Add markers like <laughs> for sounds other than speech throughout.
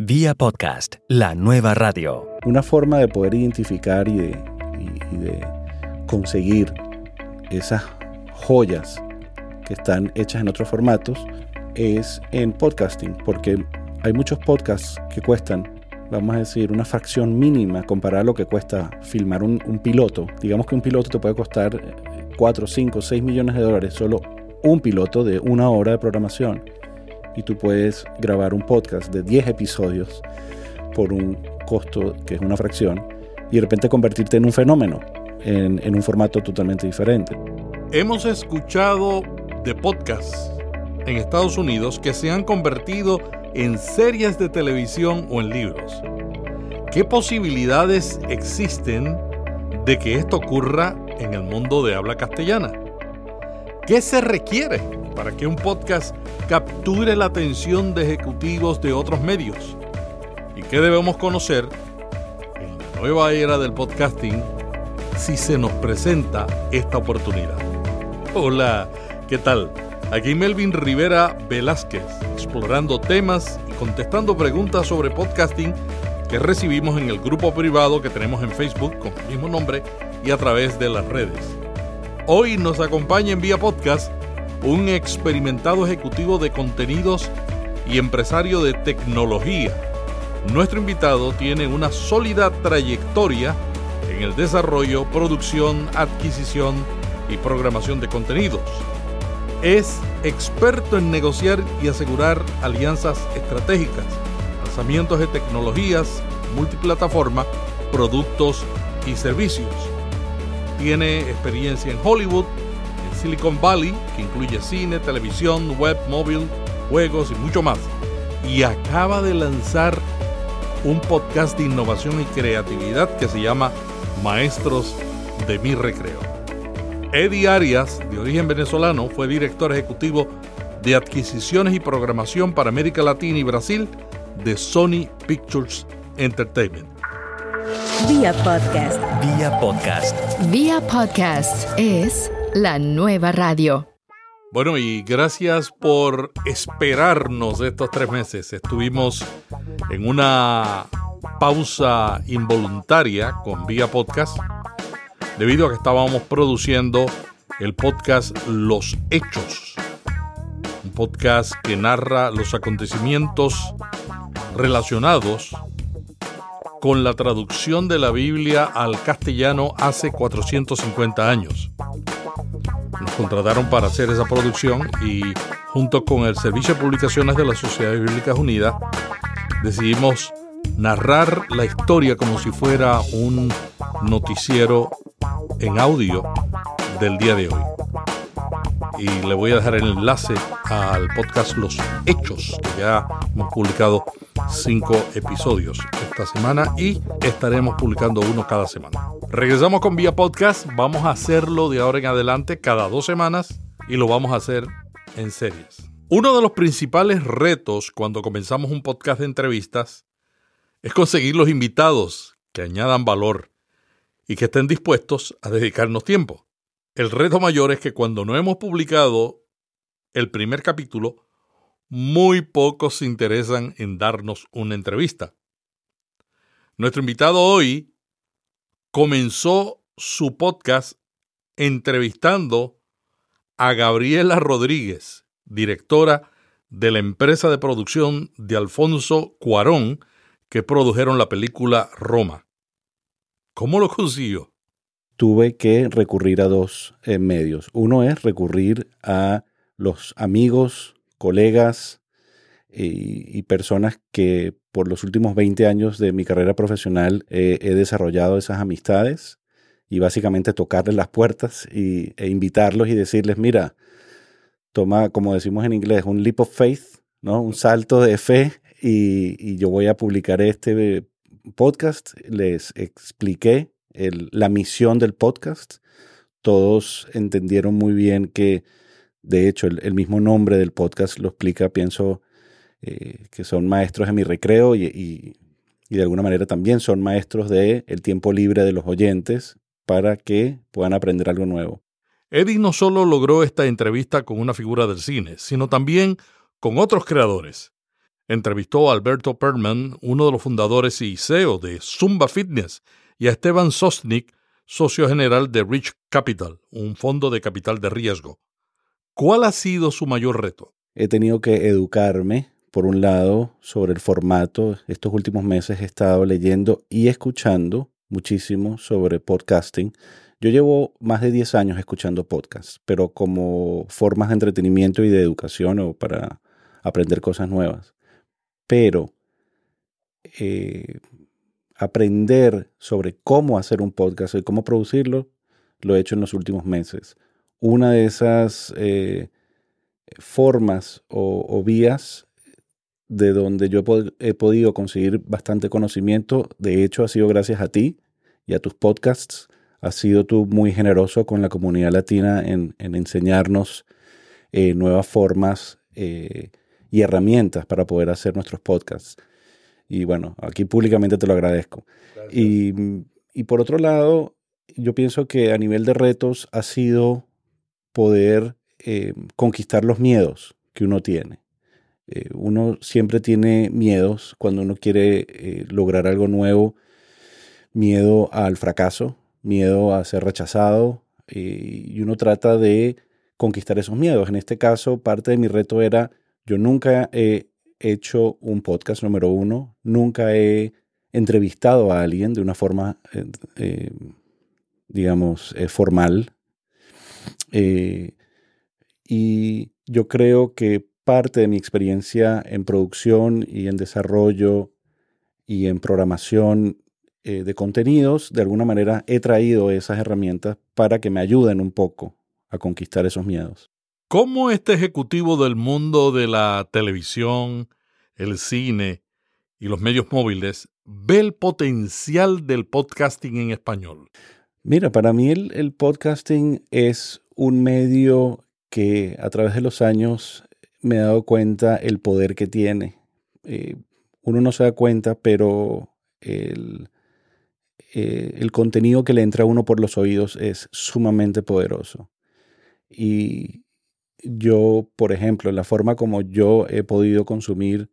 Vía podcast, la nueva radio. Una forma de poder identificar y de, conseguir esas joyas que están hechas en otros formatos es en podcasting, porque hay muchos podcasts que cuestan, vamos a decir, una fracción mínima comparada a lo que cuesta filmar un, un piloto. Digamos que un piloto te puede costar 4, 5, 6 millones de dólares, solo un piloto de una hora de programación. Y tú puedes grabar un podcast de 10 episodios por un costo que es una fracción y de repente convertirte en un fenómeno, en, un formato totalmente diferente. Hemos escuchado de podcasts en Estados Unidos que se han convertido en series de televisión o en libros. ¿Qué posibilidades existen de que esto ocurra en el mundo de habla castellana? ¿Qué se requiere para que un podcast capture la atención de ejecutivos de otros medios? ¿Y qué debemos conocer en la nueva era del podcasting si se nos presenta esta oportunidad? Hola, ¿qué tal? Aquí Melvin Rivera Velázquez, explorando temas y contestando preguntas sobre podcasting que recibimos en el grupo privado que tenemos en Facebook con el mismo nombre y a través de las redes. Hoy nos acompaña en vía podcast un experimentado ejecutivo de contenidos y empresario de tecnología. Nuestro invitado tiene una sólida trayectoria en el desarrollo, producción, adquisición y programación de contenidos. Es experto en negociar y asegurar alianzas estratégicas, lanzamientos de tecnologías, multiplataforma, productos y servicios. Tiene experiencia en Hollywood, Silicon Valley, que incluye cine, televisión, web, móvil, juegos y mucho más. Y acaba de lanzar un podcast de innovación y creatividad que se llama Maestros de mi Recreo. Eddie Arias, de origen venezolano, fue director ejecutivo de adquisiciones y programación para América Latina y Brasil de Sony Pictures Entertainment. Vía podcast. Vía podcast. Vía podcast es la nueva radio. Bueno, y gracias por esperarnos estos tres meses. Estuvimos en una pausa involuntaria con Vía Podcast debido a que estábamos produciendo el podcast Los Hechos, un podcast que narra los acontecimientos relacionados con la traducción de la Biblia al castellano hace 450 años. Nos contrataron para hacer esa producción y junto con el Servicio de Publicaciones de la Sociedad Bíblicas Unidas decidimos narrar la historia como si fuera un noticiero en audio del día de hoy. Y le voy a dejar el enlace al podcast Los Hechos, que ya hemos publicado cinco episodios esta semana y estaremos publicando uno cada semana. Regresamos con Vía Podcast, vamos a hacerlo de ahora en adelante cada dos semanas y lo vamos a hacer en series. Uno de los principales retos cuando comenzamos un podcast de entrevistas es conseguir los invitados que añadan valor y que estén dispuestos a dedicarnos tiempo. El reto mayor es que cuando no hemos publicado el primer capítulo, muy pocos se interesan en darnos una entrevista. Nuestro invitado hoy comenzó su podcast entrevistando a Gabriela Rodríguez, directora de la empresa de producción de Alfonso Cuarón, que produjeron la película Roma. ¿Cómo lo consiguió? Tuve que recurrir a dos eh, medios. Uno es recurrir a los amigos, colegas y, y personas que por los últimos 20 años de mi carrera profesional eh, he desarrollado esas amistades y básicamente tocarles las puertas y, e invitarlos y decirles, mira, toma, como decimos en inglés, un leap of faith, ¿no? un salto de fe y, y yo voy a publicar este podcast. Les expliqué el, la misión del podcast. Todos entendieron muy bien que, de hecho, el, el mismo nombre del podcast lo explica, pienso, eh, que son maestros de mi recreo y, y, y de alguna manera también son maestros del el tiempo libre de los oyentes para que puedan aprender algo nuevo. Eddie no solo logró esta entrevista con una figura del cine, sino también con otros creadores. entrevistó a Alberto Perman, uno de los fundadores y CEO de Zumba Fitness, y a Esteban Sosnik, socio general de Rich Capital, un fondo de capital de riesgo. ¿Cuál ha sido su mayor reto? He tenido que educarme, por un lado, sobre el formato. Estos últimos meses he estado leyendo y escuchando muchísimo sobre podcasting. Yo llevo más de 10 años escuchando podcasts, pero como formas de entretenimiento y de educación o para aprender cosas nuevas. Pero eh, aprender sobre cómo hacer un podcast y cómo producirlo, lo he hecho en los últimos meses. Una de esas eh, formas o, vías de donde yo he, podido conseguir bastante conocimiento, de hecho ha sido gracias a ti y a tus podcasts. Has sido tú muy generoso con la comunidad latina en, enseñarnos eh, nuevas formas eh, y herramientas para poder hacer nuestros podcasts. Y bueno, aquí públicamente te lo agradezco. Y, y, por otro lado, yo pienso que a nivel de retos ha sido poder eh, conquistar los miedos que uno tiene. Eh, uno siempre tiene miedos cuando uno quiere eh, lograr algo nuevo, miedo al fracaso, miedo a ser rechazado, y uno trata de conquistar esos miedos. En este caso, parte de mi reto era, yo nunca he hecho un podcast número uno, nunca he entrevistado a alguien de una forma, eh, eh, digamos, eh, formal. y yo creo que parte de mi experiencia en producción y en desarrollo y en programación de contenidos, de alguna manera he traído esas herramientas para que me ayuden un poco a conquistar esos miedos. ¿Cómo este ejecutivo del mundo de la televisión, el cine y los medios móviles ve el potencial del podcasting en español? Mira, para mí el, podcasting es un medio que a través de los años me he dado cuenta el poder que tiene. Eh, uno no se da cuenta, pero el, eh, el contenido que le entra a uno por los oídos es sumamente poderoso. Y yo, por ejemplo, la forma como yo he podido consumir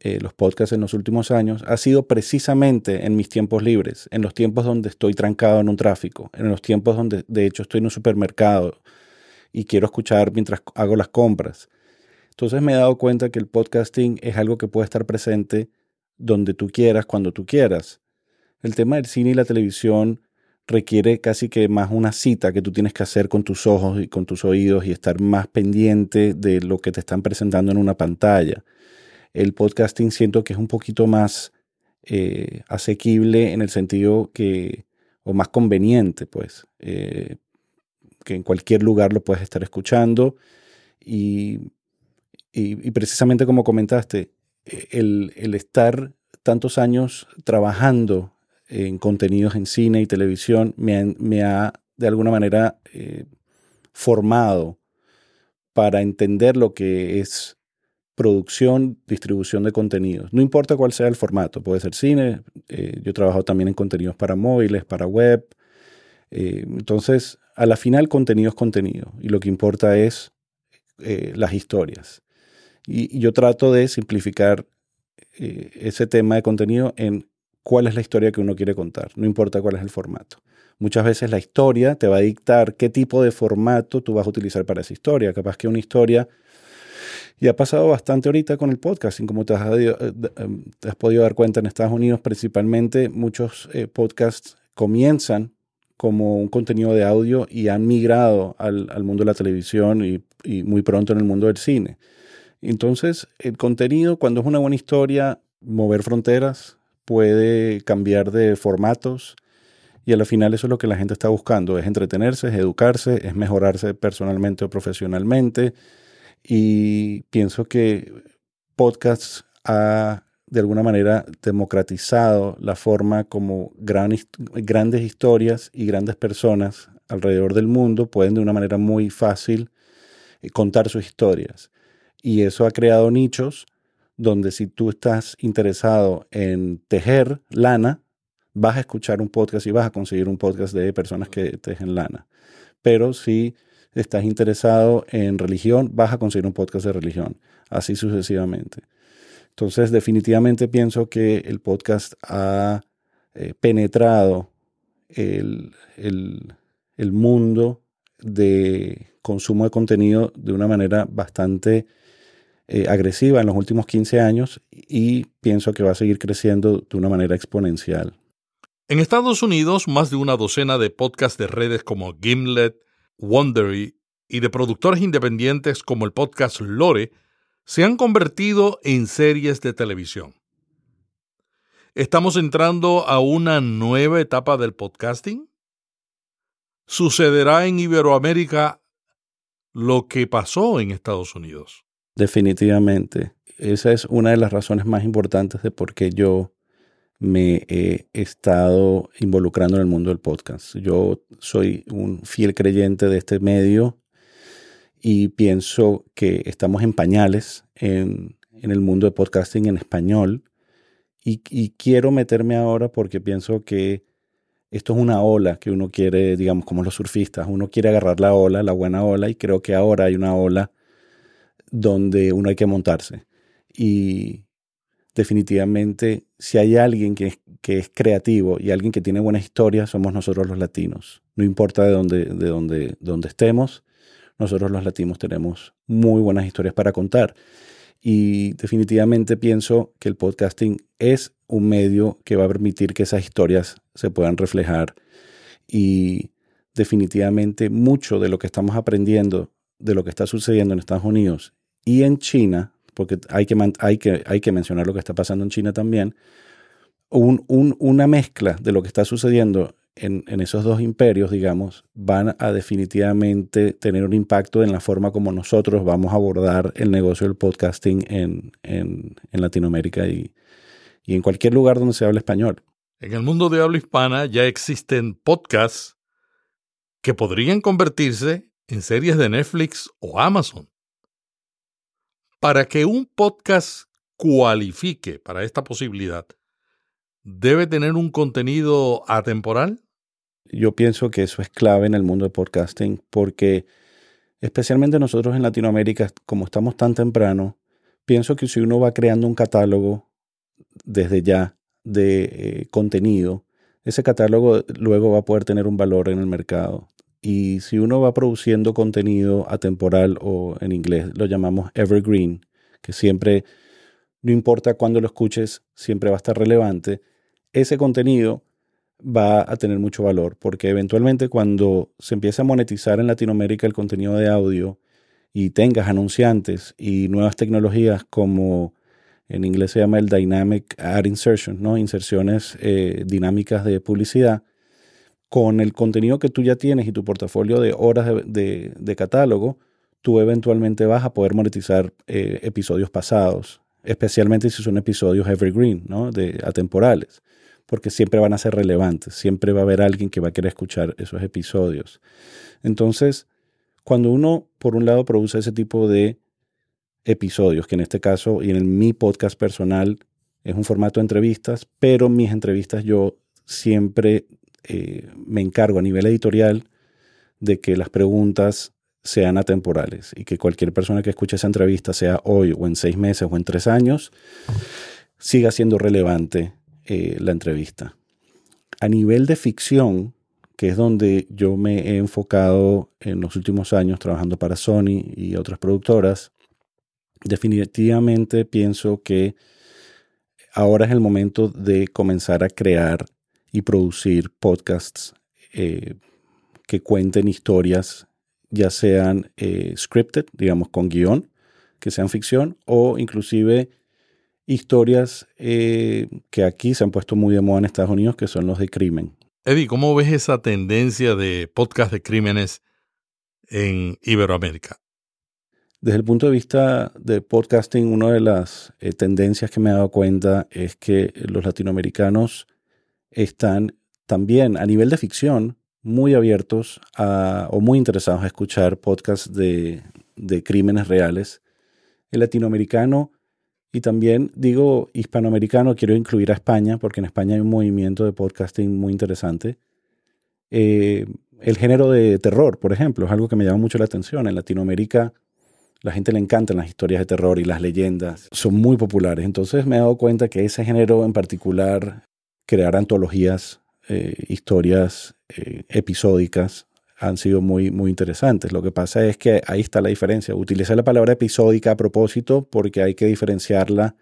eh, los podcasts en los últimos años ha sido precisamente en mis tiempos libres, en los tiempos donde estoy trancado en un tráfico, en los tiempos donde de hecho estoy en un supermercado y quiero escuchar mientras hago las compras. Entonces me he dado cuenta que el podcasting es algo que puede estar presente donde tú quieras, cuando tú quieras. El tema del cine y la televisión requiere casi que más una cita que tú tienes que hacer con tus ojos y con tus oídos y estar más pendiente de lo que te están presentando en una pantalla. El podcasting siento que es un poquito más eh, asequible en el sentido que, o más conveniente, pues, eh, que en cualquier lugar lo puedes estar escuchando. Y, y, precisamente como comentaste, el, el estar tantos años trabajando en contenidos en cine y televisión me, ha de alguna manera eh, formado para entender lo que es producción, distribución de contenidos. No importa cuál sea el formato, puede ser cine, eh, yo trabajo también en contenidos para móviles, para web. Eh, entonces, a la final contenido es contenido y lo que importa es las historias. Y, yo trato de simplificar ese tema de contenido en cuál es la historia que uno quiere contar, no importa cuál es el formato. Muchas veces la historia te va a dictar qué tipo de formato tú vas a utilizar para esa historia. Capaz que una historia, y ha pasado bastante ahorita con el podcasting, como te has, eh, has podido dar cuenta en Estados Unidos principalmente, muchos eh, podcasts comienzan como un contenido de audio y han migrado al, mundo de la televisión y muy pronto en el mundo del cine. Entonces, el contenido, cuando es una buena historia, mover fronteras, puede cambiar de formatos y al final eso es lo que la gente está buscando, es entretenerse, es educarse, es mejorarse personalmente o profesionalmente y pienso que podcast ha de alguna manera democratizado la forma como grandes historias y grandes personas alrededor del mundo pueden de una manera muy fácil eh, contar sus historias. Y eso ha creado nichos donde si tú estás interesado en tejer lana, vas a escuchar un podcast y vas a conseguir un podcast de personas que tejen lana. Pero si estás interesado en religión, vas a conseguir un podcast de religión, así sucesivamente. Entonces, definitivamente pienso que el podcast ha eh, penetrado el, el, mundo de consumo de contenido de una manera bastante eh, agresiva en los últimos 15 años y pienso que va a seguir creciendo de una manera exponencial. En Estados Unidos, más de una docena de podcasts de redes como Gimlet, Wondery y de productores independientes como el podcast Lore se han convertido en series de televisión. ¿Estamos entrando a una nueva etapa del podcasting? ¿Sucederá en Iberoamérica lo que pasó en Estados Unidos? Definitivamente. Esa es una de las razones más importantes de por qué yo me he estado involucrando en el mundo del podcast. Yo soy un fiel creyente de este medio y pienso que estamos en pañales en, el mundo de podcasting en español y, y, quiero meterme ahora porque pienso que esto es una ola que uno quiere, digamos, como los surfistas, uno quiere agarrar la ola, la buena ola y creo que ahora hay una ola donde uno hay que montarse. Y, definitivamente, si hay alguien que que es creativo y alguien que tiene buenas historias, somos nosotros los latinos. No importa de dónde, de dónde, dónde estemos, nosotros los latinos tenemos muy buenas historias para contar. Y definitivamente pienso que el podcasting es un medio que va a permitir que esas historias se puedan reflejar. Y definitivamente mucho de lo que estamos aprendiendo, de lo que está sucediendo en Estados Unidos y en China, porque hay que, hay que, hay que mencionar lo que está pasando en China también, una mezcla de lo que está sucediendo en, esos dos imperios, digamos, van a definitivamente tener un impacto en la forma como nosotros vamos a abordar el negocio del podcasting en, en, Latinoamérica y, y en cualquier lugar donde se hable español. En el mundo de habla hispana ya existen podcasts que podrían convertirse en series de Netflix o Amazon. Para que un podcast cualifique para esta posibilidad, ¿debe tener un contenido atemporal? Yo pienso que eso es clave en el mundo de podcasting porque especialmente nosotros en Latinoamérica, como estamos tan temprano, pienso que si uno va creando un catálogo desde ya de eh, contenido, ese catálogo luego va a poder tener un valor en el mercado. Y si uno va produciendo contenido atemporal o en inglés lo llamamos evergreen, que siempre, no importa cuándo lo escuches, siempre va a estar relevante, ese contenido va a tener mucho valor, porque eventualmente cuando se empiece a monetizar en Latinoamérica el contenido de audio y tengas anunciantes y nuevas tecnologías como en inglés se llama el Dynamic Ad Insertion, ¿no? inserciones eh, dinámicas de publicidad, con el contenido que tú ya tienes y tu portafolio de horas de, catálogo, tú eventualmente vas a poder monetizar eh, episodios pasados, especialmente si son episodios evergreen, ¿no? de atemporales porque siempre van a ser relevantes, siempre va a haber alguien que va a querer escuchar esos episodios. Entonces, cuando uno, por un lado, produce ese tipo de episodios, que en este caso y en mi podcast personal es un formato de entrevistas, pero mis entrevistas yo siempre eh, me encargo a nivel editorial de que las preguntas sean atemporales y que cualquier persona que escuche esa entrevista, sea hoy o en seis meses o en tres años, siga siendo relevante eh, la entrevista. A nivel de ficción, que es donde yo me he enfocado en los últimos años trabajando para Sony y otras productoras, definitivamente pienso que ahora es el momento de comenzar a crear y producir podcasts eh, que cuenten historias, ya sean eh, scripted, digamos con guion, que sean ficción, o inclusive historias eh, que aquí se han puesto muy de moda en Estados Unidos, que son los de crimen. Eddie, ¿cómo ves esa tendencia de podcast de crímenes en Iberoamérica? Desde el punto de vista de podcasting, una de las eh, tendencias que me he dado cuenta es que los latinoamericanos están también a nivel de ficción muy abiertos a, o muy interesados a escuchar podcasts de, de crímenes reales. El latinoamericano y también digo hispanoamericano, quiero incluir a España, porque en España hay un movimiento de podcasting muy interesante. Eh, el género de terror, por ejemplo, es algo que me llama mucho la atención. En Latinoamérica La gente le encantan las historias de terror y las leyendas. Son muy populares. Entonces me he dado cuenta que ese género en particular, crear antologías, eh, historias eh, episódicas, han sido muy, muy interesantes. Lo que pasa es que ahí está la diferencia. Utilicé la palabra episódica a propósito porque hay que diferenciarla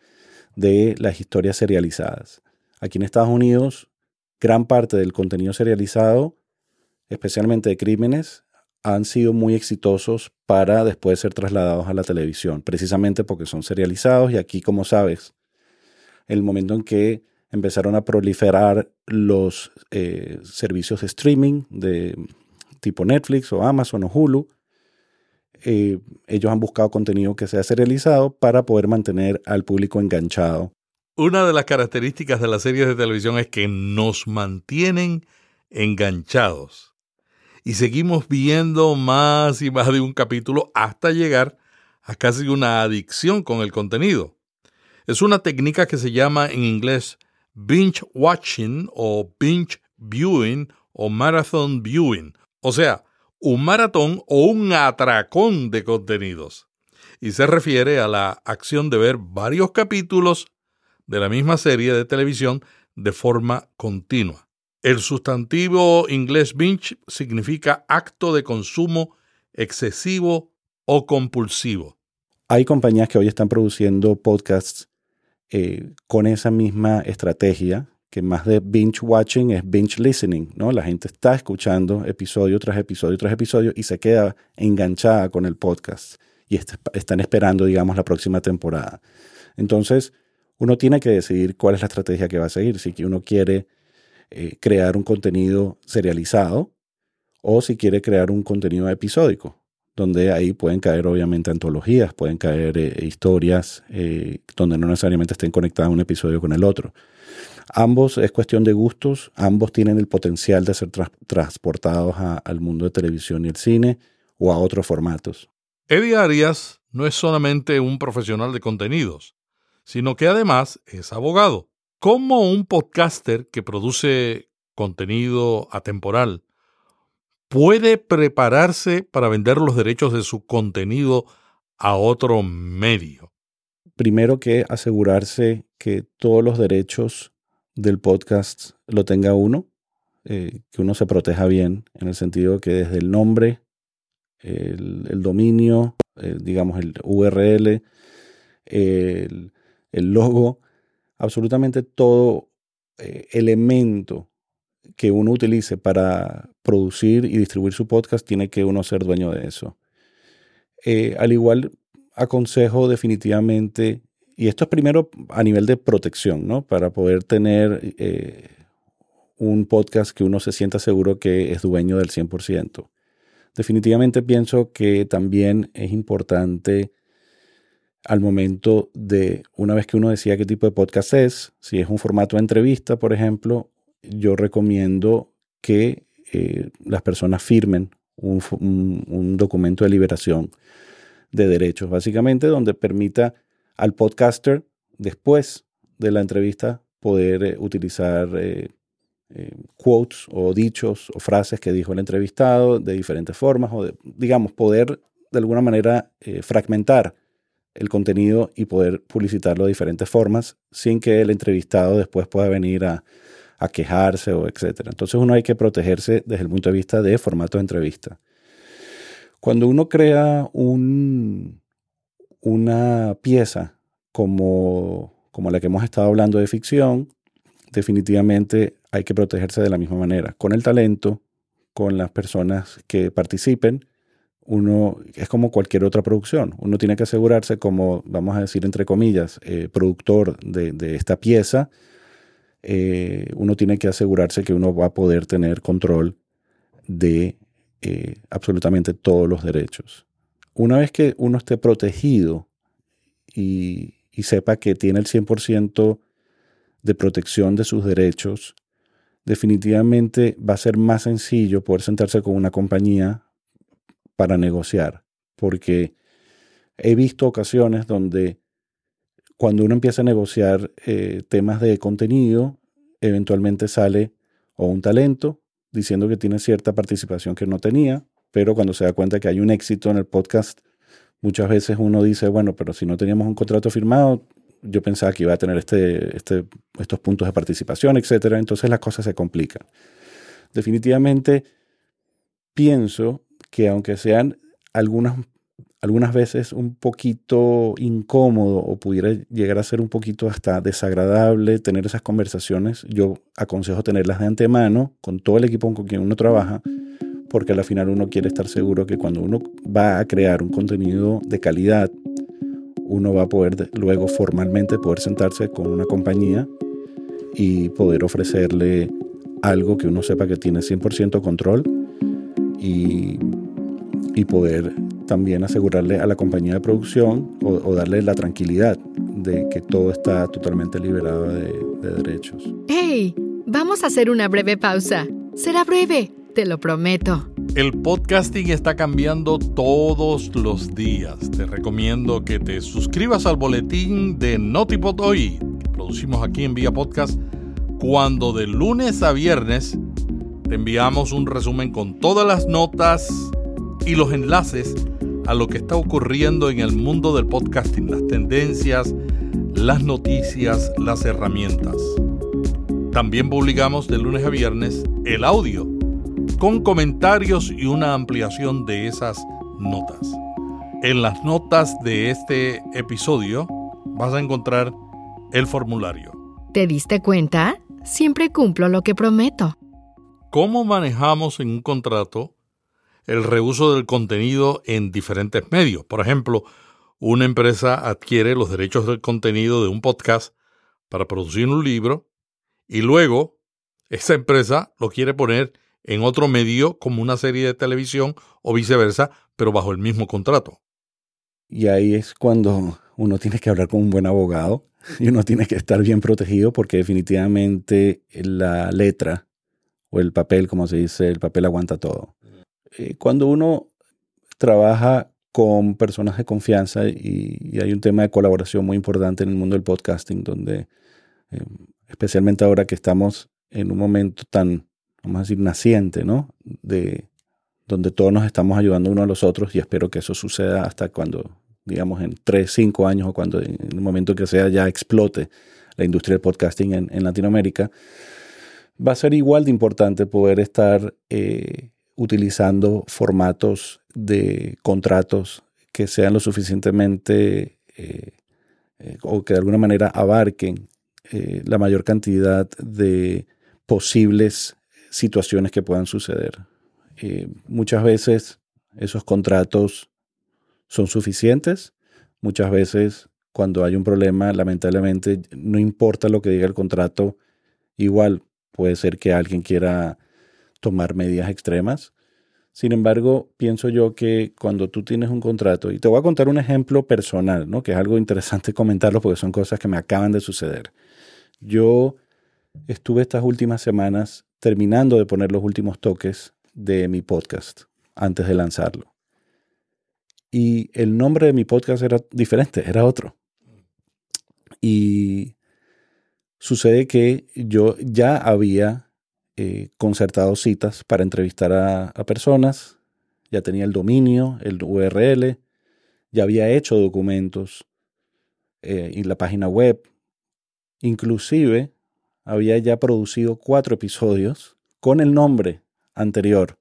de las historias serializadas. Aquí en Estados Unidos, gran parte del contenido serializado, especialmente de crímenes, han sido muy exitosos para después ser trasladados a la televisión, precisamente porque son serializados y aquí, como sabes, el momento en que empezaron a proliferar los eh, servicios de streaming de tipo Netflix o Amazon o Hulu, eh, ellos han buscado contenido que sea serializado para poder mantener al público enganchado. Una de las características de las series de televisión es que nos mantienen enganchados. Y seguimos viendo más y más de un capítulo hasta llegar a casi una adicción con el contenido. Es una técnica que se llama en inglés binge watching o binge viewing o marathon viewing, o sea, un maratón o un atracón de contenidos. Y se refiere a la acción de ver varios capítulos de la misma serie de televisión de forma continua. El sustantivo inglés binge significa acto de consumo excesivo o compulsivo. Hay compañías que hoy están produciendo podcasts eh, con esa misma estrategia que más de binge watching es binge listening, ¿no? La gente está escuchando episodio tras episodio tras episodio y se queda enganchada con el podcast y están esperando, digamos, la próxima temporada. Entonces, uno tiene que decidir cuál es la estrategia que va a seguir, si uno quiere eh, crear un contenido serializado o si quiere crear un contenido episódico, donde ahí pueden caer obviamente antologías, pueden caer eh, historias eh, donde no necesariamente estén conectadas un episodio con el otro. Ambos es cuestión de gustos, ambos tienen el potencial de ser transportados al mundo de televisión y el cine o a otros formatos. Eddie Arias no es solamente un profesional de contenidos, sino que además es abogado. ¿Cómo un podcaster que produce contenido atemporal puede prepararse para vender los derechos de su contenido a otro medio? Primero que asegurarse que todos los derechos del podcast lo tenga uno, eh, que uno se proteja bien, en el sentido que desde el nombre, el, dominio, eh, digamos el URL, el, logo, absolutamente todo eh, elemento que uno utilice para producir y distribuir su podcast, tiene que uno ser dueño de eso. al igual, aconsejo definitivamente y esto es primero a nivel de protección, ¿no? Para poder tener eh, un podcast que uno se sienta seguro que es dueño del 100%. Definitivamente pienso que también es importante al momento de, una vez que uno decida qué tipo de podcast es, si es un formato de entrevista, por ejemplo, yo recomiendo que eh, las personas firmen un documento de liberación de derechos, básicamente donde permita al podcaster después de la entrevista poder eh, utilizar eh, quotes o dichos o frases que dijo el entrevistado de diferentes formas o digamos poder de alguna manera fragmentar el contenido y poder publicitarlo de diferentes formas sin que el entrevistado después pueda venir a, a quejarse o etcétera. Entonces uno hay que protegerse desde el punto de vista de formato de entrevista. Cuando uno crea un, una pieza como, como la que hemos estado hablando de ficción, definitivamente hay que protegerse de la misma manera. Con el talento, con las personas que participen, uno es como cualquier otra producción. Uno tiene que asegurarse como, vamos a decir, entre comillas, eh, productor de, esta pieza. Eh, uno tiene que asegurarse que uno va a poder tener control de eh, absolutamente todos los derechos. Una vez que uno esté protegido y, sepa que tiene el 100% de protección de sus derechos, definitivamente va a ser más sencillo poder sentarse con una compañía para negociar, porque he visto ocasiones donde cuando uno empieza a negociar eh, temas de contenido, eventualmente sale o un talento diciendo que tiene cierta participación que no tenía, pero cuando se da cuenta que hay un éxito en el podcast, Muchas veces uno dice, bueno, pero si no teníamos un contrato firmado, yo pensaba que iba a tener este, este, estos puntos de participación, etcétera. Entonces las cosas se complican. Definitivamente pienso que aunque sean algunas, algunas veces un poquito incómodo o pudiera llegar a ser un poquito hasta desagradable tener esas conversaciones, yo aconsejo tenerlas de antemano con todo el equipo con quien uno trabaja, porque al final uno quiere estar seguro que cuando uno va a crear un contenido de calidad, uno va a poder luego formalmente poder sentarse con una compañía y poder ofrecerle algo que uno sepa que tiene 100% control y, y, poder también asegurarle a la compañía de producción o, darle la tranquilidad de que todo está totalmente liberado de, de derechos. ¡Hey! Vamos a hacer una breve pausa. Será breve, te lo prometo. El podcasting está cambiando todos los días. Te recomiendo que te suscribas al boletín de Notipod hoy, que producimos aquí en Vía Podcast, cuando de lunes a viernes te enviamos un resumen con todas las notas y los enlaces a lo que está ocurriendo en el mundo del podcasting, las tendencias, las noticias, las herramientas. También publicamos de lunes a viernes el audio con comentarios y una ampliación de esas notas. En las notas de este episodio vas a encontrar el formulario. ¿Te diste cuenta? Siempre cumplo lo que prometo. ¿Cómo manejamos en un contrato el reuso del contenido en diferentes medios? Por ejemplo, una empresa adquiere los derechos del contenido de un podcast para producir un libro y luego esa empresa lo quiere poner en otro medio como una serie de televisión o viceversa, pero bajo el mismo contrato. Y ahí es cuando uno tiene que hablar con un buen abogado y uno tiene que estar bien protegido porque definitivamente la letra o el papel, como se dice, el papel aguanta todo. Eh, cuando uno trabaja con personas de confianza y, hay un tema de colaboración muy importante en el mundo del podcasting, donde eh, especialmente ahora que estamos en un momento tan vamos a decir, naciente, ¿no? De donde todos nos estamos ayudando unos a los otros y espero que eso suceda hasta cuando, digamos, en tres, cinco años o cuando en el momento que sea ya explote la industria del podcasting en, Latinoamérica, va a ser igual de importante poder estar eh, utilizando formatos de contratos que sean lo suficientemente eh, eh, o que de alguna manera abarquen la mayor cantidad de posibles situaciones que puedan suceder. Eh, muchas veces esos contratos son suficientes, muchas veces cuando hay un problema, lamentablemente, no importa lo que diga el contrato, igual puede ser que alguien quiera tomar medidas extremas. Sin embargo, pienso yo que cuando tú tienes un contrato, y te voy a contar un ejemplo personal, ¿no? que es algo interesante <laughs> comentarlo porque son cosas que me acaban de suceder. Yo estuve estas últimas semanas terminando de poner los últimos toques de mi podcast antes de lanzarlo. Y el nombre de mi podcast era diferente, era otro. Y sucede que yo ya había eh, concertado citas para entrevistar a, personas, ya tenía el dominio, el URL, ya había hecho documentos eh, y la página web. Inclusive había ya producido cuatro episodios con el nombre anterior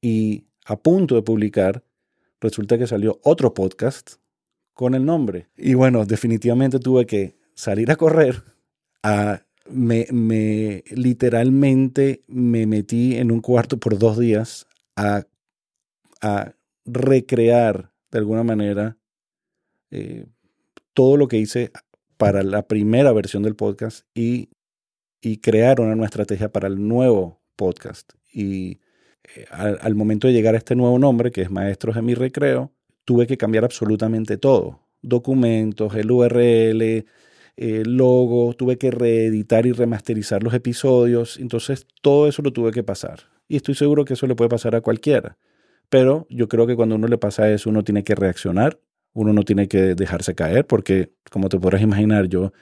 y a punto de publicar, resulta que salió otro podcast con el nombre. Y bueno, definitivamente tuve que salir a correr, a, me, me literalmente me metí en un cuarto por dos días a, recrear de alguna manera eh, todo lo que hice para la primera versión del podcast y crear una nueva estrategia para el nuevo podcast. Y eh, al, momento de llegar a este nuevo nombre, que es Maestros de mi Recreo, tuve que cambiar absolutamente todo. Documentos, el URL, el logo, tuve que reeditar y remasterizar los episodios. Entonces todo eso lo tuve que pasar. Y estoy seguro que eso le puede pasar a cualquiera. Pero yo creo que cuando uno le pasa eso, uno tiene que reaccionar, uno no tiene que dejarse caer, porque como te podrás imaginar, yo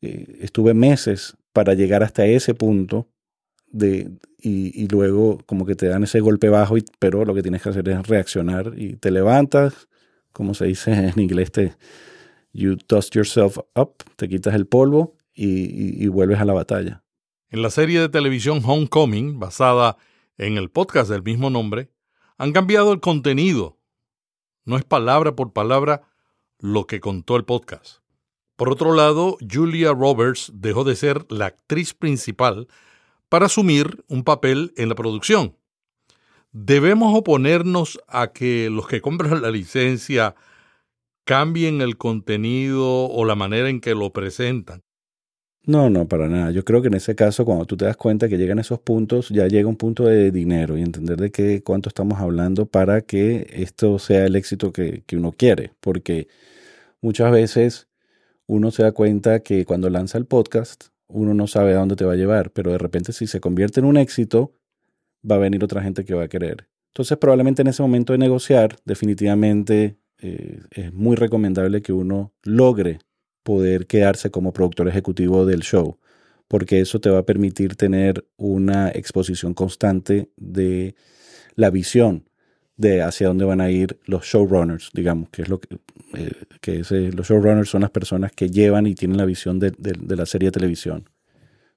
eh, estuve meses para llegar hasta ese punto de, y, luego como que te dan ese golpe bajo, y, pero lo que tienes que hacer es reaccionar y te levantas, como se dice en inglés, te, you dust yourself up, te quitas el polvo y, y vuelves a la batalla. En la serie de televisión Homecoming, basada en el podcast del mismo nombre, han cambiado el contenido. No es palabra por palabra lo que contó el podcast. Por otro lado, Julia Roberts dejó de ser la actriz principal para asumir un papel en la producción. ¿Debemos oponernos a que los que compran la licencia cambien el contenido o la manera en que lo presentan? No, no, para nada. Yo creo que en ese caso, cuando tú te das cuenta que llegan esos puntos, ya llega un punto de dinero y entender de qué cuánto estamos hablando para que esto sea el éxito que, que uno quiere. Porque muchas veces uno se da cuenta que cuando lanza el podcast, uno no sabe a dónde te va a llevar, pero de repente si se convierte en un éxito, va a venir otra gente que va a querer. Entonces probablemente en ese momento de negociar, definitivamente eh, es muy recomendable que uno logre poder quedarse como productor ejecutivo del show, porque eso te va a permitir tener una exposición constante de la visión de hacia dónde van a ir los showrunners, digamos, que es lo que, eh, que los showrunners son las personas que llevan y tienen la visión de, la serie de televisión.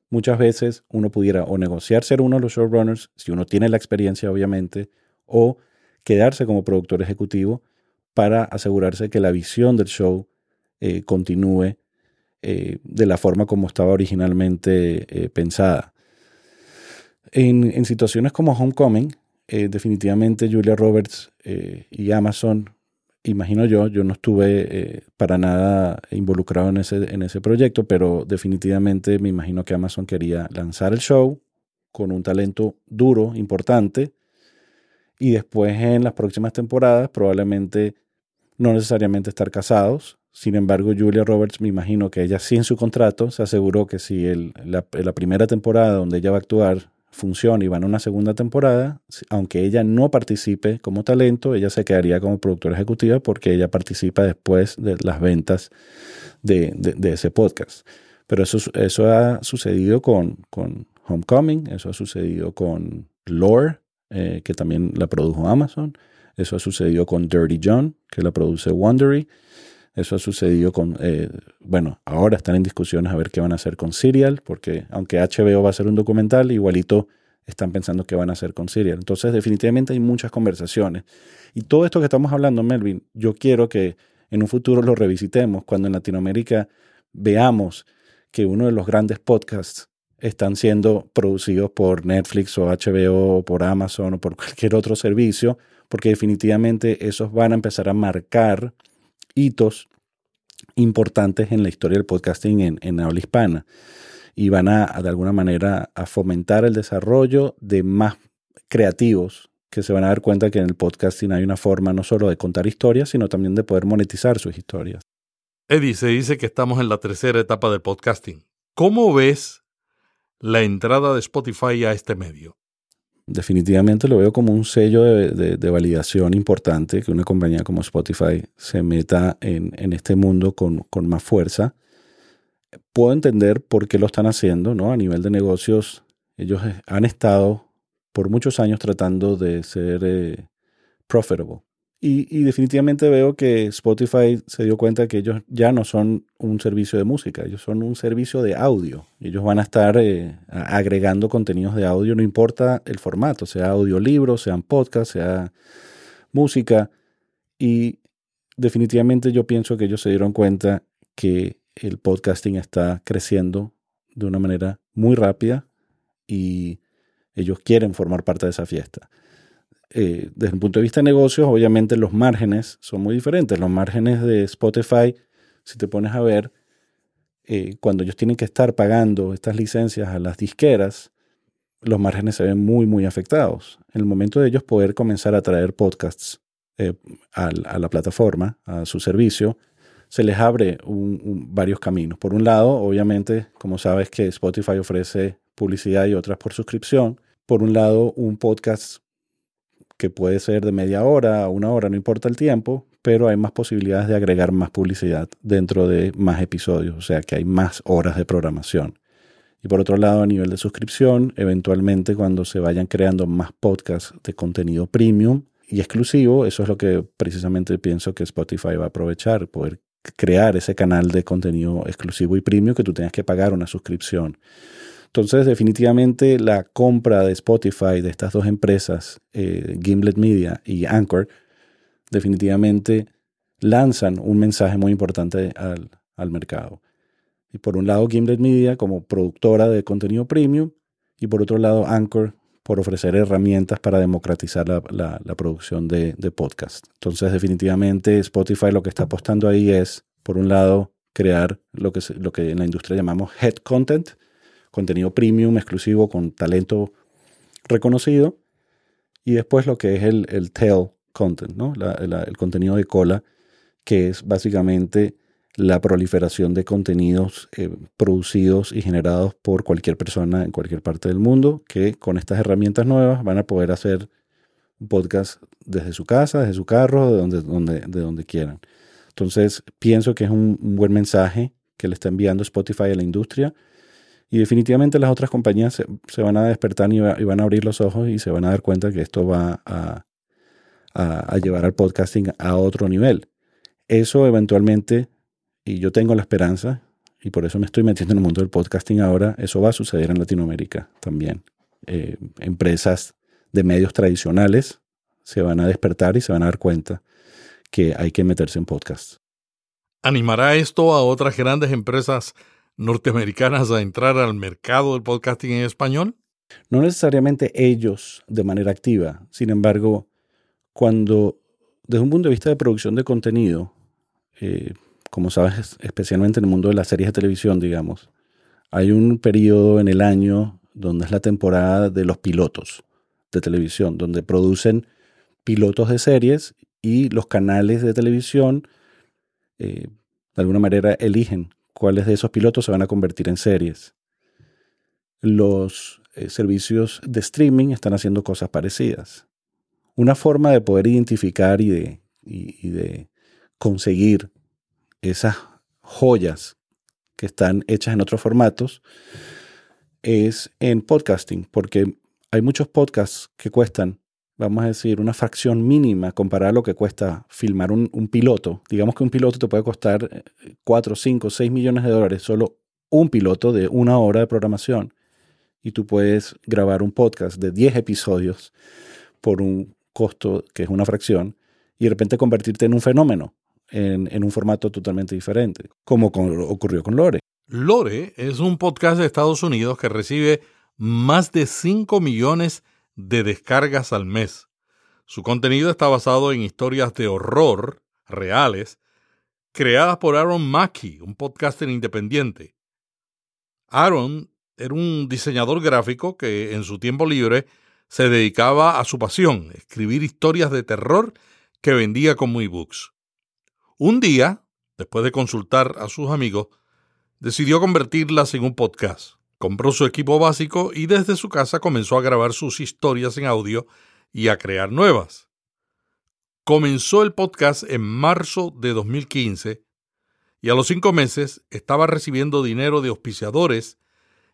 Muchas veces uno pudiera o negociar ser uno de los showrunners, si uno tiene la experiencia, obviamente, o quedarse como productor ejecutivo para asegurarse que la visión del show eh, continúe de la forma como estaba originalmente pensada. En, en situaciones como Homecoming, eh, definitivamente Julia Roberts eh, y Amazon, imagino yo, yo no estuve eh, para nada involucrado en ese, en ese proyecto, pero definitivamente me imagino que Amazon quería lanzar el show con un talento duro, importante, y después en las próximas temporadas probablemente no necesariamente estar casados. Sin embargo, Julia Roberts, me imagino que ella sí en su contrato se aseguró que si la primera temporada donde ella va a actuar funciona y van a una segunda temporada, aunque ella no participe como talento, ella se quedaría como productora ejecutiva porque ella participa después de las ventas de, ese podcast. Pero eso, eso ha sucedido con, con Homecoming, eso ha sucedido con Lore, eh, que también la produjo Amazon, eso ha sucedido con Dirty John, que la produce Wondery, eso ha sucedido con, eh, bueno, ahora están en discusiones a ver qué van a hacer con Serial, porque aunque HBO va a ser un documental, igualito están pensando qué van a hacer con Serial. Entonces, definitivamente hay muchas conversaciones. Y todo esto que estamos hablando, Melvin, yo quiero que en un futuro lo revisitemos cuando en Latinoamérica veamos que uno de los grandes podcasts están siendo producidos por Netflix o HBO o por Amazon o por cualquier otro servicio, porque definitivamente esos van a empezar a marcar hitos importantes en la historia del podcasting en, en habla hispana y van a, de alguna manera, a fomentar el desarrollo de más creativos que se van a dar cuenta que en el podcasting hay una forma no solo de contar historias, sino también de poder monetizar sus historias. Eddie, se dice que estamos en la tercera etapa del podcasting. ¿Cómo ves la entrada de Spotify a este medio? Definitivamente lo veo como un sello de, validación importante que una compañía como Spotify se meta en, este mundo con, más fuerza. Puedo entender por qué lo están haciendo, ¿no? A nivel de negocios, ellos han estado por muchos años tratando de ser eh, profitable. Y, definitivamente veo que Spotify se dio cuenta que ellos ya no son un servicio de música, ellos son un servicio de audio. Ellos van a estar eh, agregando contenidos de audio, no importa el formato, sea audiolibro, sean podcast, sea música. Y definitivamente yo pienso que ellos se dieron cuenta que el podcasting está creciendo de una manera muy rápida y ellos quieren formar parte de esa fiesta. Eh, desde el punto de vista de negocios, obviamente los márgenes son muy diferentes. Los márgenes de Spotify, si te pones a ver, eh, cuando ellos tienen que estar pagando estas licencias a las disqueras, los márgenes se ven muy, muy afectados. En el momento de ellos poder comenzar a traer podcasts eh, a, la plataforma, a su servicio, se les abre varios caminos. Por un lado, obviamente, como sabes que Spotify ofrece publicidad y otras por suscripción. Por un lado, un podcast que puede ser de media hora a una hora, no importa el tiempo, pero hay más posibilidades de agregar más publicidad dentro de más episodios, o sea que hay más horas de programación. Y por otro lado, a nivel de suscripción, eventualmente cuando se vayan creando más podcasts de contenido premium y exclusivo, eso es lo que precisamente pienso que Spotify va a aprovechar, poder crear ese canal de contenido exclusivo y premium que tú tengas que pagar una suscripción. Entonces, definitivamente la compra de Spotify de estas dos empresas, eh, Gimlet Media y Anchor, definitivamente lanzan un mensaje muy importante al, al mercado. Y por un lado, Gimlet Media como productora de contenido premium y por otro lado, Anchor por ofrecer herramientas para democratizar la, la, producción de, de, podcast. Entonces, definitivamente Spotify lo que está apostando ahí es, por un lado, crear lo que, lo que en la industria llamamos head content, contenido premium exclusivo con talento reconocido, y después lo que es el, el tail content, ¿no? el contenido de cola, que es básicamente la proliferación de contenidos eh, producidos y generados por cualquier persona en cualquier parte del mundo, que con estas herramientas nuevas van a poder hacer podcast desde su casa, desde su carro, de donde, donde, de donde quieran. Entonces, pienso que es un, buen mensaje que le está enviando Spotify a la industria. Y definitivamente las otras compañías se, van a despertar y, van a abrir los ojos y se van a dar cuenta que esto va a, llevar al podcasting a otro nivel. Eso eventualmente y yo tengo la esperanza, y por eso me estoy metiendo en el mundo del podcasting ahora, eso va a suceder en Latinoamérica también. Eh, empresas de medios tradicionales se van a despertar y se van a dar cuenta que hay que meterse en podcast. ¿Animará esto a otras grandes empresas norteamericanas a entrar al mercado del podcasting en español? No necesariamente ellos de manera activa. Sin embargo, cuando desde un punto de vista de producción de contenido, eh, como sabes, especialmente en el mundo de las series de televisión, digamos, hay un periodo en el año donde es la temporada de los pilotos de televisión, donde producen pilotos de series y los canales de televisión eh, de alguna manera eligen cuáles de esos pilotos se van a convertir en series. Los eh, servicios de streaming están haciendo cosas parecidas. Una forma de poder identificar y de, y de conseguir esas joyas que están hechas en otros formatos es en podcasting, porque hay muchos podcasts que cuestan, vamos a decir, una fracción mínima comparada a lo que cuesta filmar un, piloto. Digamos que un piloto te puede costar 4, 5, 6 millones de dólares, solo un piloto de una hora de programación. Y tú puedes grabar un podcast de 10 episodios por un costo que es una fracción y de repente convertirte en un fenómeno en, un formato totalmente diferente, como ocurrió con Lore. Lore es un podcast de Estados Unidos que recibe más de 5 millones de descargas al mes. Su contenido está basado en historias de horror reales creadas por Aaron Mackey, un podcaster independiente. Aaron era un diseñador gráfico que en su tiempo libre se dedicaba a su pasión, escribir historias de terror que vendía como ebooks. Un día, después de consultar a sus amigos, decidió convertirlas en un podcast. Compró su equipo básico y desde su casa comenzó a grabar sus historias en audio y a crear nuevas. Comenzó el podcast en marzo de 2015 y a los cinco meses estaba recibiendo dinero de auspiciadores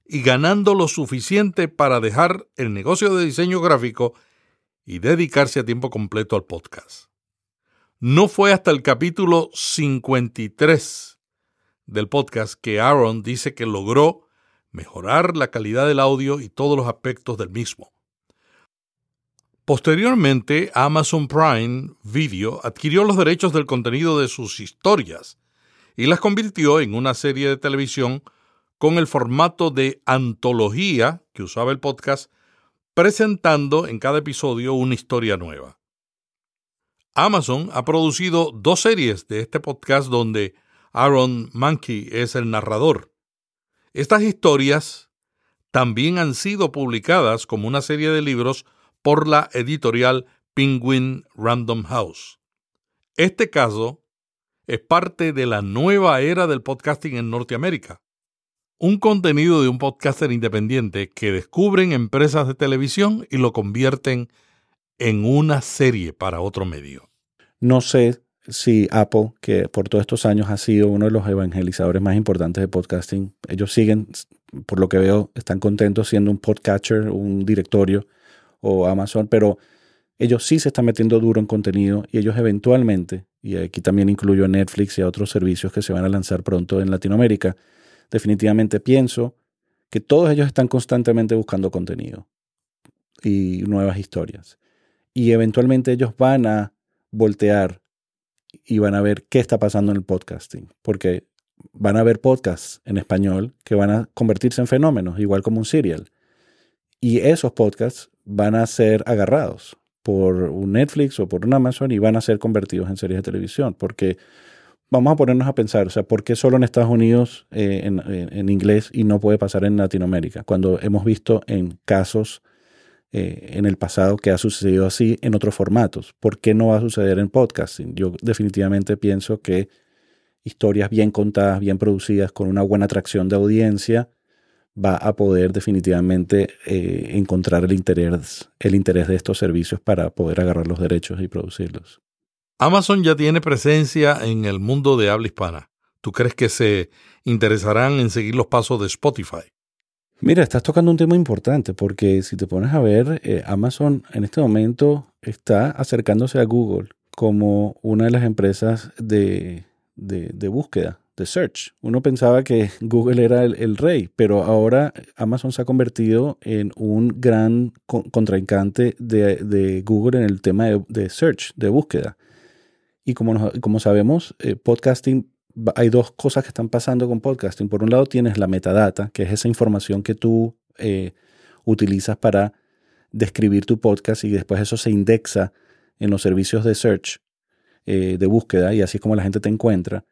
y ganando lo suficiente para dejar el negocio de diseño gráfico y dedicarse a tiempo completo al podcast. No fue hasta el capítulo 53 del podcast que Aaron dice que logró mejorar la calidad del audio y todos los aspectos del mismo. Posteriormente, Amazon Prime Video adquirió los derechos del contenido de sus historias y las convirtió en una serie de televisión con el formato de antología que usaba el podcast, presentando en cada episodio una historia nueva. Amazon ha producido dos series de este podcast donde Aaron Mankey es el narrador. Estas historias también han sido publicadas como una serie de libros por la editorial Penguin Random House. Este caso es parte de la nueva era del podcasting en Norteamérica. Un contenido de un podcaster independiente que descubren empresas de televisión y lo convierten en una serie para otro medio. No sé si Apple, que por todos estos años ha sido uno de los evangelizadores más importantes de podcasting, ellos siguen, por lo que veo, están contentos siendo un podcatcher, un directorio o Amazon, pero ellos sí se están metiendo duro en contenido y ellos eventualmente, y aquí también incluyo a Netflix y a otros servicios que se van a lanzar pronto en Latinoamérica, definitivamente pienso que todos ellos están constantemente buscando contenido y nuevas historias. Y eventualmente ellos van a voltear y van a ver qué está pasando en el podcasting, porque van a ver podcasts en español que van a convertirse en fenómenos, igual como un serial. Y esos podcasts van a ser agarrados por un Netflix o por un Amazon y van a ser convertidos en series de televisión. Porque vamos a ponernos a pensar, o sea, ¿por qué solo en Estados Unidos eh, en, inglés y no puede pasar en Latinoamérica? Cuando hemos visto en casos eh, en el pasado que ha sucedido así en otros formatos. ¿Por qué no va a suceder en podcasting? Yo definitivamente pienso que historias bien contadas, bien producidas, con una buena atracción de audiencia, va a poder definitivamente eh, encontrar el interés, el interés de estos servicios para poder agarrar los derechos y producirlos. Amazon ya tiene presencia en el mundo de habla hispana. ¿Tú crees que se interesarán en seguir los pasos de Spotify? Mira, estás tocando un tema importante porque si te pones a ver, eh, Amazon en este momento está acercándose a Google como una de las empresas de, de búsqueda de search. Uno pensaba que <laughs> Google era el, rey, pero ahora Amazon se ha convertido en un gran contrincante de, Google en el tema de, search, de búsqueda. Y como, como sabemos, eh, podcasting, hay dos cosas que están pasando con podcasting. Por un lado tienes la metadata, que es esa información que tú eh, utilizas para describir tu podcast y después eso se indexa en los servicios de search, eh, de búsqueda, y así es como la gente te encuentra.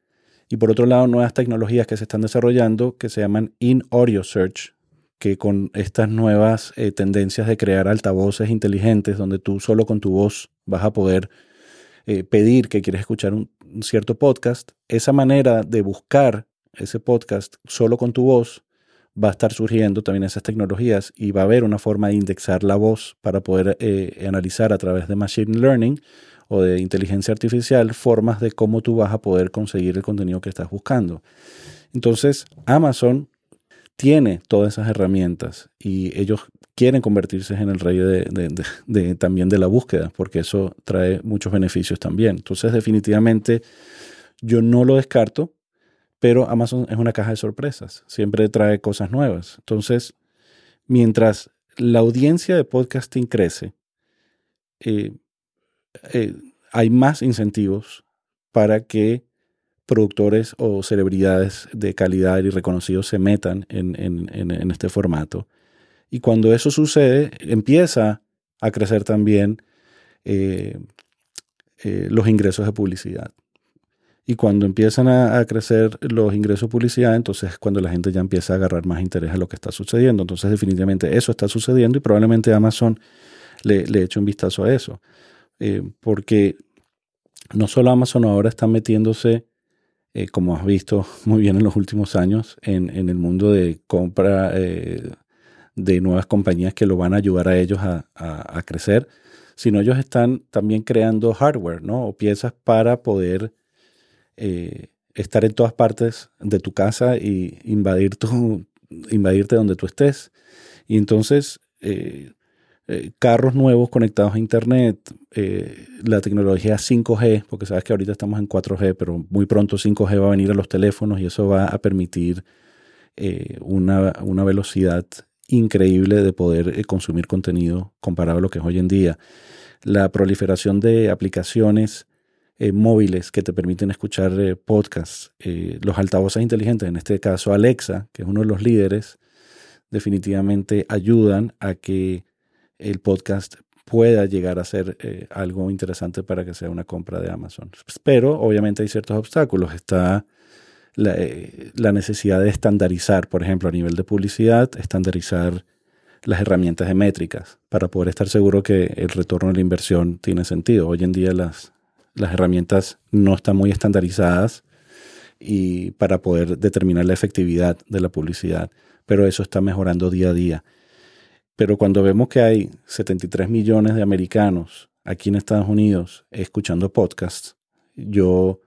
Y por otro lado, nuevas tecnologías que se están desarrollando que se llaman in-audio search, que con estas nuevas eh, tendencias de crear altavoces inteligentes, donde tú solo con tu voz vas a poder eh, pedir que quieres escuchar un, cierto podcast, esa manera de buscar ese podcast solo con tu voz va a estar surgiendo también esas tecnologías y va a haber una forma de indexar la voz para poder eh, analizar a través de Machine Learning o de inteligencia artificial formas de cómo tú vas a poder conseguir el contenido que estás buscando. Entonces, Amazon tiene todas esas herramientas y ellos quieren convertirse en el rey de, también de la búsqueda, porque eso trae muchos beneficios también. Entonces, definitivamente, yo no lo descarto, pero Amazon es una caja de sorpresas, siempre trae cosas nuevas. Entonces, mientras la audiencia de podcasting crece, eh, eh, hay más incentivos para que productores o celebridades de calidad y reconocidos se metan en, este formato. Y cuando eso sucede, empieza a crecer también eh, eh, los ingresos de publicidad. Y cuando empiezan a, crecer los ingresos de publicidad, entonces es cuando la gente ya empieza a agarrar más interés a lo que está sucediendo. Entonces definitivamente eso está sucediendo y probablemente Amazon le, le eche un vistazo a eso. Eh, porque no solo Amazon ahora está metiéndose, como has visto <laughs> muy bien en los últimos años, en, el mundo de compra de nuevas compañías que lo van a ayudar a ellos a, crecer, sino ellos están también creando hardware, ¿no? O piezas para poder estar en todas partes de tu casa y invadir tu, invadirte donde tú estés. Y entonces eh, carros nuevos conectados a Internet, eh, la tecnología 5G, porque sabes que ahorita estamos en 4G, pero muy pronto 5G va a venir a los teléfonos y eso va a permitir eh, una, velocidad increíble de poder consumir contenido comparado a lo que es hoy en día. La proliferación de aplicaciones móviles que te permiten escuchar podcasts, los altavoces inteligentes, en este caso Alexa, que es uno de los líderes, definitivamente ayudan a que el podcast pueda llegar a ser eh, algo interesante para que sea una compra de Amazon. Pero obviamente hay ciertos obstáculos. Está eh, la, necesidad de estandarizar, por ejemplo, a nivel de publicidad, estandarizar las herramientas de métricas para poder estar seguro que el retorno de la inversión tiene sentido. Hoy en día las, las herramientas no están muy estandarizadas y para poder determinar la efectividad de la publicidad, pero eso está mejorando día a día. Pero cuando vemos que hay 73 millones de americanos aquí en Estados Unidos escuchando podcasts, yo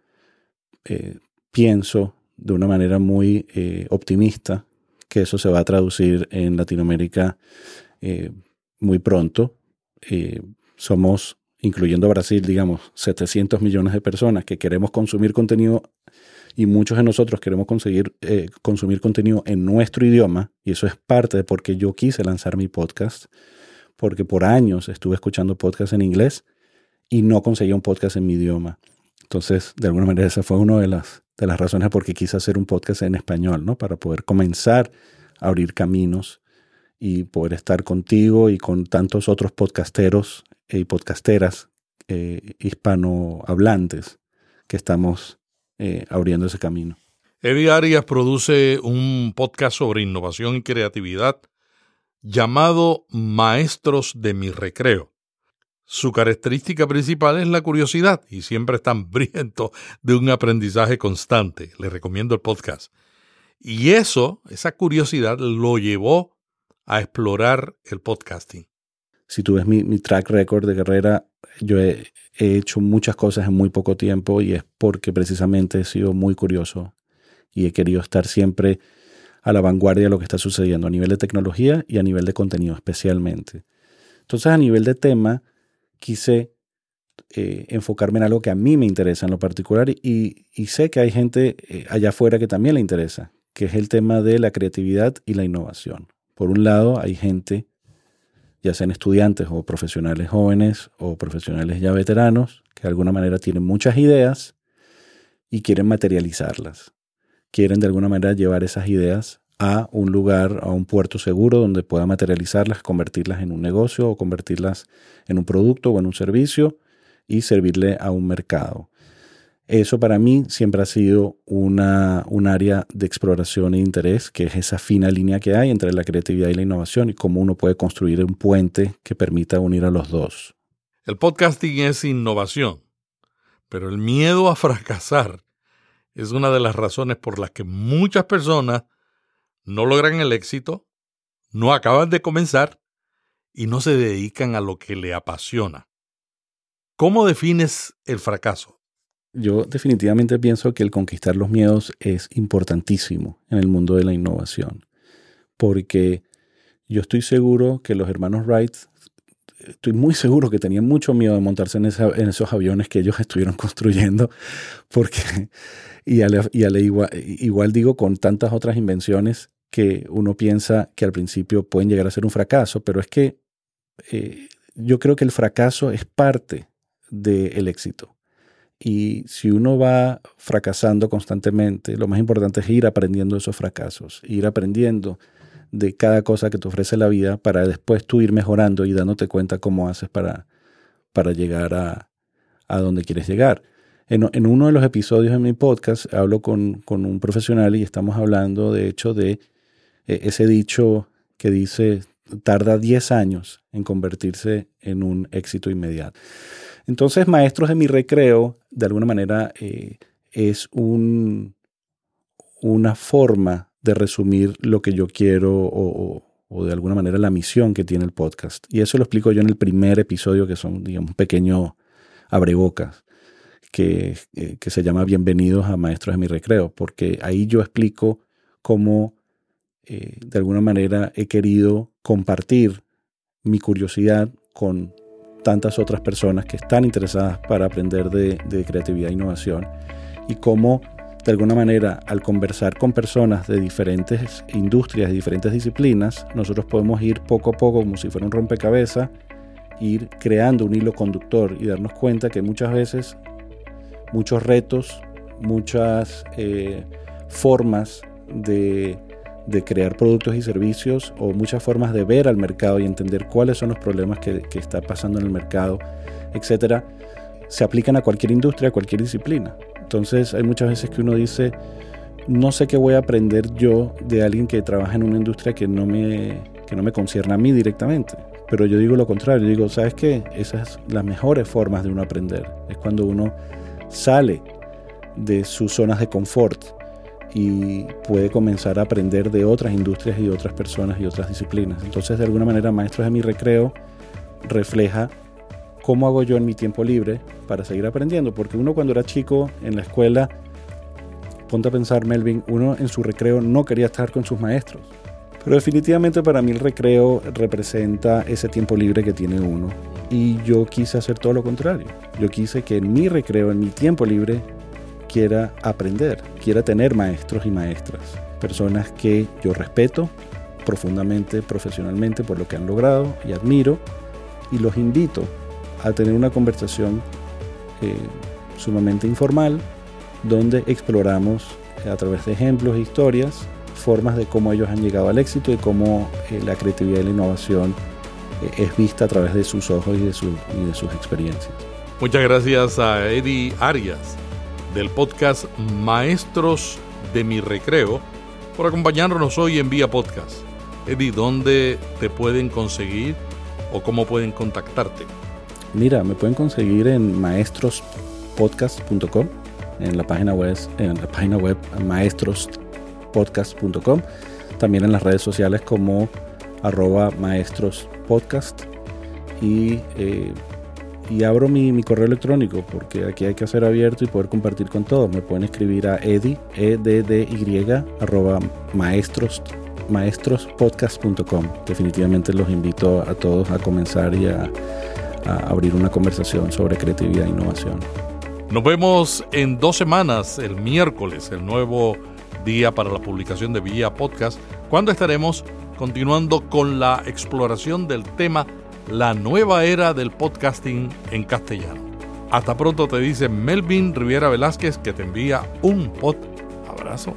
eh, pienso de una manera muy eh, optimista que eso se va a traducir en Latinoamérica eh, muy pronto. somos, incluyendo Brasil, digamos, 700 millones de personas que queremos consumir contenido y muchos de nosotros queremos conseguir eh, consumir contenido en nuestro idioma, y eso es parte de por qué yo quise lanzar mi podcast, porque por años estuve escuchando podcasts en inglés y no conseguía un podcast en mi idioma. Entonces, de alguna manera, esa fue una de las, de las razones por qué quise hacer un podcast en español, ¿no? Para poder comenzar a abrir caminos y poder estar contigo y con tantos otros podcasteros y podcasteras eh, hispanohablantes que estamos eh, abriendo ese camino. Eddie Arias produce un podcast sobre innovación y creatividad llamado Maestros de mi Recreo. Su característica principal es la curiosidad y siempre está <laughs> hambriento de un aprendizaje constante. Le recomiendo el podcast. Y eso, esa curiosidad, lo llevó a explorar el podcasting. Si tú ves mi, mi track record de carrera, yo he, he hecho muchas cosas en muy poco tiempo y es porque precisamente he sido muy curioso y he querido estar siempre a la vanguardia de lo que está sucediendo a nivel de tecnología y a nivel de contenido especialmente. Entonces a nivel de tema quise eh, enfocarme en algo que a mí me interesa en lo particular y, sé que hay gente eh, allá afuera que también le interesa, que es el tema de la creatividad y la innovación. Por un lado hay gente ya sean estudiantes o profesionales jóvenes o profesionales ya veteranos, que de alguna manera tienen muchas ideas y quieren materializarlas. Quieren de alguna manera llevar esas ideas a un lugar, a un puerto seguro donde pueda materializarlas, convertirlas en un negocio o convertirlas en un producto o en un servicio y servirle a un mercado. Eso para mí siempre ha sido una, un área de exploración e interés, que es esa fina línea que hay entre la creatividad y la innovación y cómo uno puede construir un puente que permita unir a los dos. El podcasting es innovación, pero el miedo a fracasar es una de las razones por las que muchas personas no logran el éxito, no acaban de comenzar y no se dedican a lo que le apasiona. ¿Cómo defines el fracaso? Yo definitivamente pienso que el conquistar los miedos es importantísimo en el mundo de la innovación, porque yo estoy seguro que los hermanos Wright, estoy muy seguro que tenían mucho miedo de montarse en, esos aviones que ellos <laughs> estuvieron construyendo, porque, y, igual, igual digo, con tantas otras invenciones que uno piensa que al principio pueden llegar a ser un fracaso, pero es que eh, yo creo que el fracaso es parte del éxito. Y si uno va fracasando constantemente, lo más importante es ir aprendiendo esos fracasos, ir aprendiendo de cada cosa que te ofrece la vida para después tú ir mejorando y dándote cuenta cómo haces para, para llegar a, a donde quieres llegar. En, en, uno de los episodios de mi podcast hablo con, con un profesional y estamos hablando de hecho de ese dicho que dice tarda 10 años en convertirse en un éxito inmediato. Entonces, Maestros de mi Recreo, de alguna manera, eh, es un, una forma de resumir lo que yo quiero o, de alguna manera la misión que tiene el podcast. Y eso lo explico yo en el primer episodio, que son, digamos, un pequeño abrebocas, que, eh, que se llama Bienvenidos a Maestros de mi Recreo, porque ahí yo explico cómo, eh, de alguna manera, he querido compartir mi curiosidad con tantas otras personas que están interesadas para aprender de, creatividad e innovación y cómo de alguna manera al conversar con personas de diferentes industrias, de diferentes disciplinas, nosotros podemos ir poco a poco como si fuera un rompecabezas, ir creando un hilo conductor y darnos cuenta que muchas veces muchos retos, muchas eh, formas de de crear productos y servicios o muchas formas de ver al mercado y entender cuáles son los problemas que, está pasando en el mercado, etcétera, se aplican a cualquier industria, a cualquier disciplina. Entonces hay muchas veces que uno dice, no sé qué voy a aprender yo de alguien que trabaja en una industria que no me, que no me concierne a mí directamente. Pero yo digo lo contrario, digo, ¿sabes qué? Esas son las mejores formas de uno aprender. Es cuando uno sale de sus zonas de confort y puede comenzar a aprender de otras industrias y otras personas y otras disciplinas. Entonces, de alguna manera, Maestros de mi Recreo refleja cómo hago yo en mi tiempo libre para seguir aprendiendo, porque uno cuando era chico en la escuela, ponte a pensar, Melvin, uno en su recreo no quería estar con sus maestros, Pero definitivamente para mí el recreo representa ese tiempo libre que tiene uno. Y yo quise hacer todo lo contrario. Yo quise que en mi recreo, en mi tiempo libre, quiera aprender, quiera tener maestros y maestras. Personas que yo respeto profundamente, profesionalmente por lo que han logrado y admiro. Y los invito a tener una conversación eh, sumamente informal donde exploramos a través de ejemplos e historias formas de cómo ellos han llegado al éxito y cómo eh, la creatividad y la innovación eh, es vista a través de sus ojos y de sus experiencias. Muchas gracias a Eddie Arias del podcast Maestros de mi Recreo por acompañarnos hoy en Vía Podcast. Eddie, ¿dónde te pueden conseguir o cómo pueden contactarte? Mira, me pueden conseguir en maestrospodcast.com, en la página web, en la página web maestrospodcast.com, también en las redes sociales como arroba maestrospodcast y, eh, y abro mi, correo electrónico porque aquí hay que hacer abierto y poder compartir con todos. Me pueden escribir a edi, e d d y arroba maestros maestrospodcast.com. Definitivamente los invito a todos a comenzar y a, a abrir una conversación sobre creatividad e innovación. Nos vemos en dos semanas, el miércoles, el nuevo día para la publicación de Vía Podcast, cuando estaremos continuando con la exploración del tema La nueva era del podcasting en castellano. Hasta pronto te dice Melvin Riviera Velázquez que te envía un pod abrazo.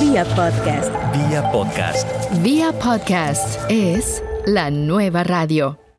Vía Podcast. Vía Podcast. Vía Podcast es la nueva radio.